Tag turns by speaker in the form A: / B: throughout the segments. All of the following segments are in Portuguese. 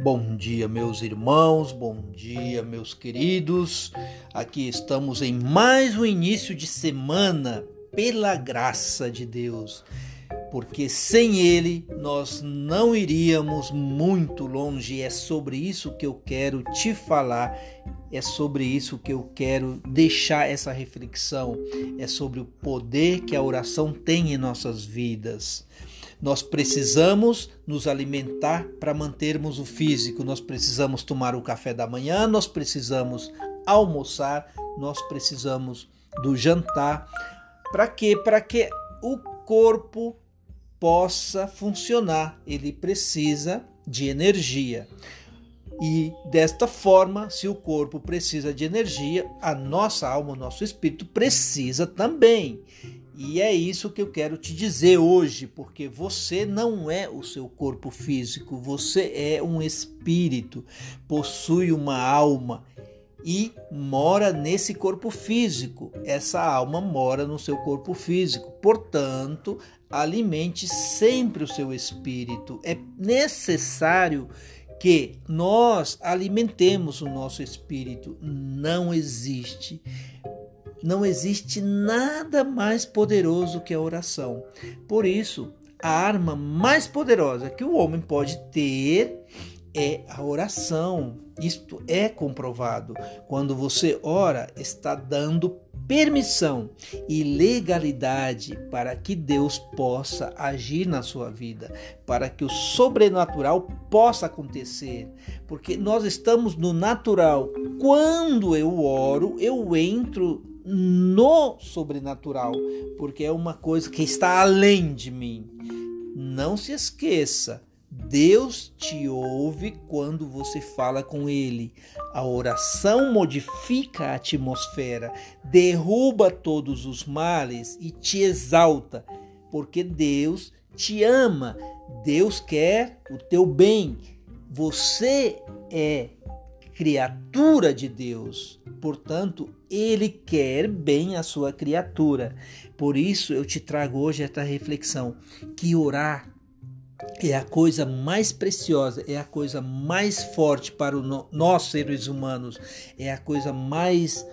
A: Bom dia, meus irmãos, bom dia, meus queridos. Aqui estamos em mais um início de semana, pela graça de Deus, porque sem Ele nós não iríamos muito longe. É sobre isso que eu quero te falar, é sobre isso que eu quero deixar essa reflexão, é sobre o poder que a oração tem em nossas vidas. Nós precisamos nos alimentar para mantermos o físico, nós precisamos tomar o café da manhã, nós precisamos almoçar, nós precisamos do jantar. Para quê? Para que o corpo possa funcionar. Ele precisa de energia. E desta forma, se o corpo precisa de energia, a nossa alma, o nosso espírito precisa também. E é isso que eu quero te dizer hoje, porque você não é o seu corpo físico, você é um espírito, possui uma alma e mora nesse corpo físico. Essa alma mora no seu corpo físico. Portanto, alimente sempre o seu espírito. É necessário que nós alimentemos o nosso espírito. Não existe não existe nada mais poderoso que a oração. Por isso, a arma mais poderosa que o homem pode ter é a oração. Isto é comprovado. Quando você ora, está dando permissão e legalidade para que Deus possa agir na sua vida, para que o sobrenatural possa acontecer, porque nós estamos no natural. Quando eu oro, eu entro no sobrenatural, porque é uma coisa que está além de mim. Não se esqueça, Deus te ouve quando você fala com Ele. A oração modifica a atmosfera, derruba todos os males e te exalta, porque Deus te ama, Deus quer o teu bem. Você é criatura de Deus. Portanto, ele quer bem a sua criatura. Por isso eu te trago hoje esta reflexão que orar é a coisa mais preciosa, é a coisa mais forte para o nós seres humanos, é a coisa mais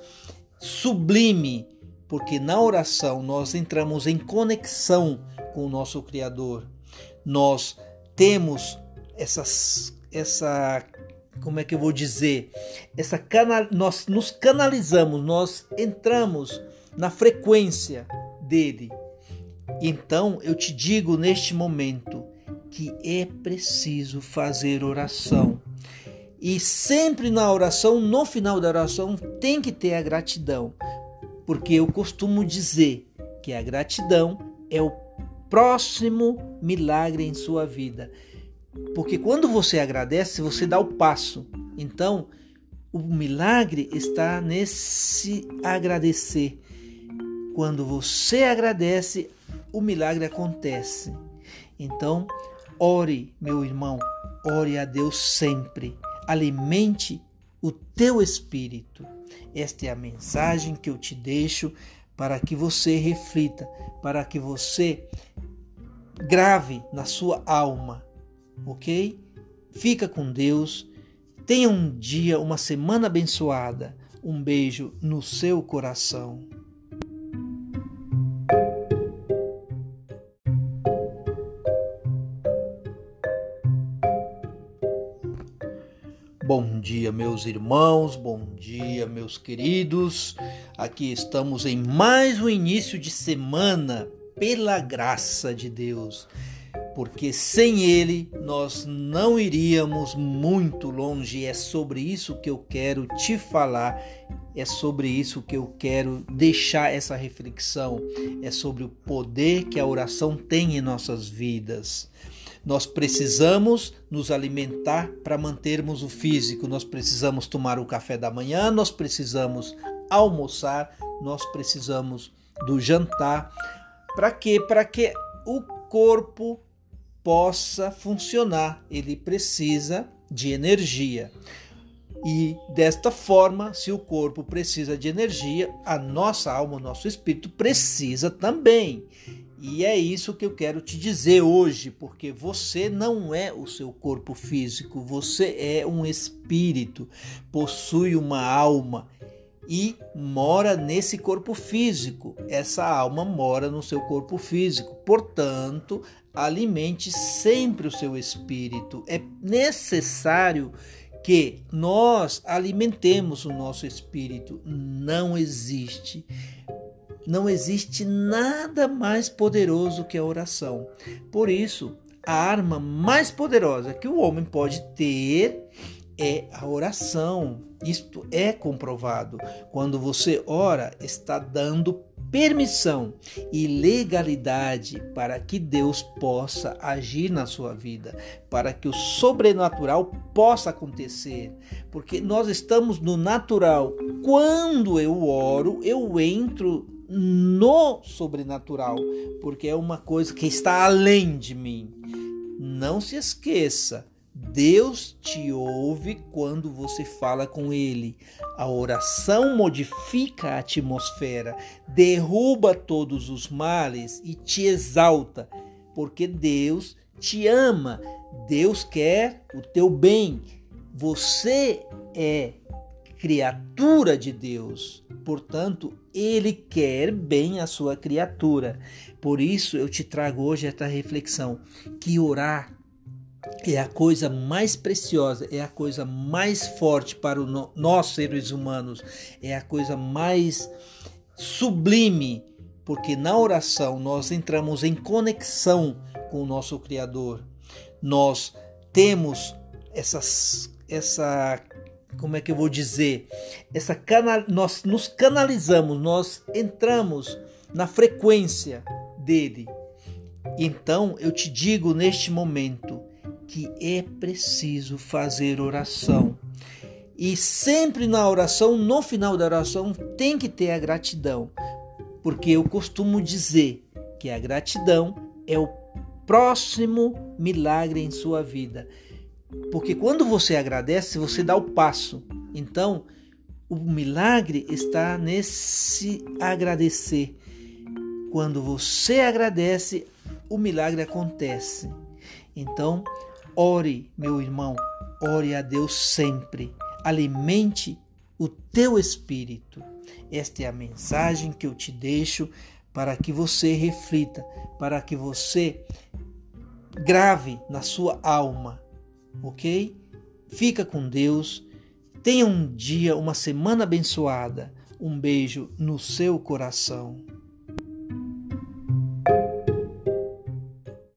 A: sublime, porque na oração nós entramos em conexão com o nosso Criador. Nós temos essas, essa como é que eu vou dizer? Essa canal, nós nos canalizamos, nós entramos na frequência dele. Então eu te digo neste momento que é preciso fazer oração. E sempre na oração, no final da oração, tem que ter a gratidão. Porque eu costumo dizer que a gratidão é o próximo milagre em sua vida. Porque quando você agradece, você dá o passo. Então, o milagre está nesse agradecer. Quando você agradece, o milagre acontece. Então, ore, meu irmão, ore a Deus sempre. Alimente o teu espírito. Esta é a mensagem que eu te deixo para que você reflita, para que você grave na sua alma ok? Fica com Deus. Tenha um dia, uma semana abençoada. Um beijo no seu coração. Bom dia, meus irmãos, bom dia, meus queridos. Aqui estamos em mais um início de semana, pela graça de Deus porque sem ele nós não iríamos muito longe. É sobre isso que eu quero te falar, é sobre isso que eu quero deixar essa reflexão, é sobre o poder que a oração tem em nossas vidas. Nós precisamos nos alimentar para mantermos o físico, nós precisamos tomar o café da manhã, nós precisamos almoçar, nós precisamos do jantar. Para quê? Para que o corpo possa funcionar. Ele precisa de energia. E desta forma, se o corpo precisa de energia, a nossa alma, o nosso espírito precisa também. E é isso que eu quero te dizer hoje, porque você não é o seu corpo físico, você é um espírito, possui uma alma e mora nesse corpo físico. Essa alma mora no seu corpo físico. Portanto, alimente sempre o seu espírito. É necessário que nós alimentemos o nosso espírito. Não existe não existe nada mais poderoso que a oração. Por isso, a arma mais poderosa que o homem pode ter é a oração. Isto é comprovado. Quando você ora, está dando permissão e legalidade para que Deus possa agir na sua vida, para que o sobrenatural possa acontecer, porque nós estamos no natural. Quando eu oro, eu entro no sobrenatural, porque é uma coisa que está além de mim. Não se esqueça, Deus te ouve quando você fala com Ele. A oração modifica a atmosfera, derruba todos os males e te exalta, porque Deus te ama, Deus quer o teu bem. Você é criatura de Deus. Portanto, ele quer bem a sua criatura. Por isso eu te trago hoje esta reflexão que orar é a coisa mais preciosa, é a coisa mais forte para no, nós seres humanos, é a coisa mais sublime, porque na oração nós entramos em conexão com o nosso Criador. Nós temos essas, essa como é que eu vou dizer? Essa canal, nós nos canalizamos, nós entramos na frequência dele. Então eu te digo neste momento que é preciso fazer oração. E sempre na oração, no final da oração, tem que ter a gratidão. Porque eu costumo dizer que a gratidão é o próximo milagre em sua vida. Porque quando você agradece, você dá o passo. Então, o milagre está nesse agradecer. Quando você agradece, o milagre acontece. Então, ore, meu irmão, ore a Deus sempre. Alimente o teu espírito. Esta é a mensagem que eu te deixo para que você reflita, para que você grave na sua alma ok? Fica com Deus. Tenha um dia, uma semana abençoada. Um beijo no seu coração.